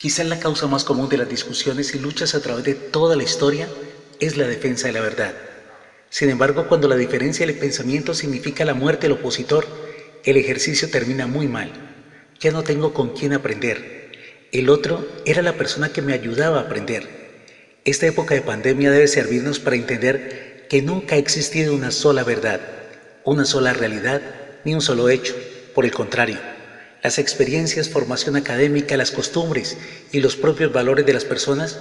Quizás la causa más común de las discusiones y luchas a través de toda la historia es la defensa de la verdad. Sin embargo, cuando la diferencia del pensamiento significa la muerte del opositor, el ejercicio termina muy mal. Ya no tengo con quién aprender. El otro era la persona que me ayudaba a aprender. Esta época de pandemia debe servirnos para entender que nunca ha existido una sola verdad, una sola realidad, ni un solo hecho. Por el contrario, las experiencias, formación académica, las costumbres y los propios valores de las personas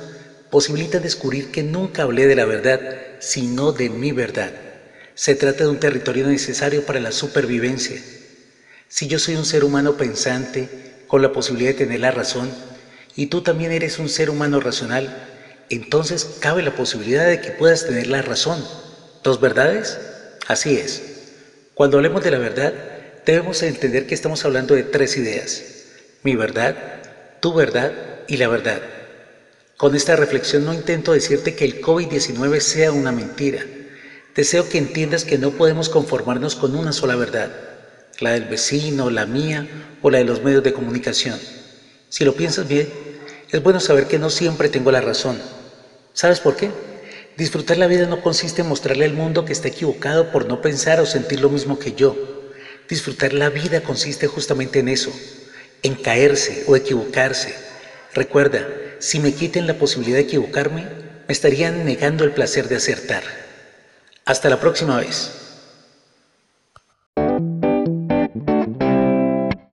posibilitan descubrir que nunca hablé de la verdad, sino de mi verdad. Se trata de un territorio necesario para la supervivencia. Si yo soy un ser humano pensante, con la posibilidad de tener la razón, y tú también eres un ser humano racional, entonces cabe la posibilidad de que puedas tener la razón. ¿Dos verdades? Así es. Cuando hablemos de la verdad, debemos entender que estamos hablando de tres ideas. Mi verdad, tu verdad y la verdad. Con esta reflexión no intento decirte que el COVID-19 sea una mentira. Deseo que entiendas que no podemos conformarnos con una sola verdad, la del vecino, la mía o la de los medios de comunicación. Si lo piensas bien, es bueno saber que no siempre tengo la razón. ¿Sabes por qué? Disfrutar la vida no consiste en mostrarle al mundo que está equivocado por no pensar o sentir lo mismo que yo. Disfrutar la vida consiste justamente en eso, en caerse o equivocarse. Recuerda, si me quiten la posibilidad de equivocarme, me estarían negando el placer de acertar. Hasta la próxima vez.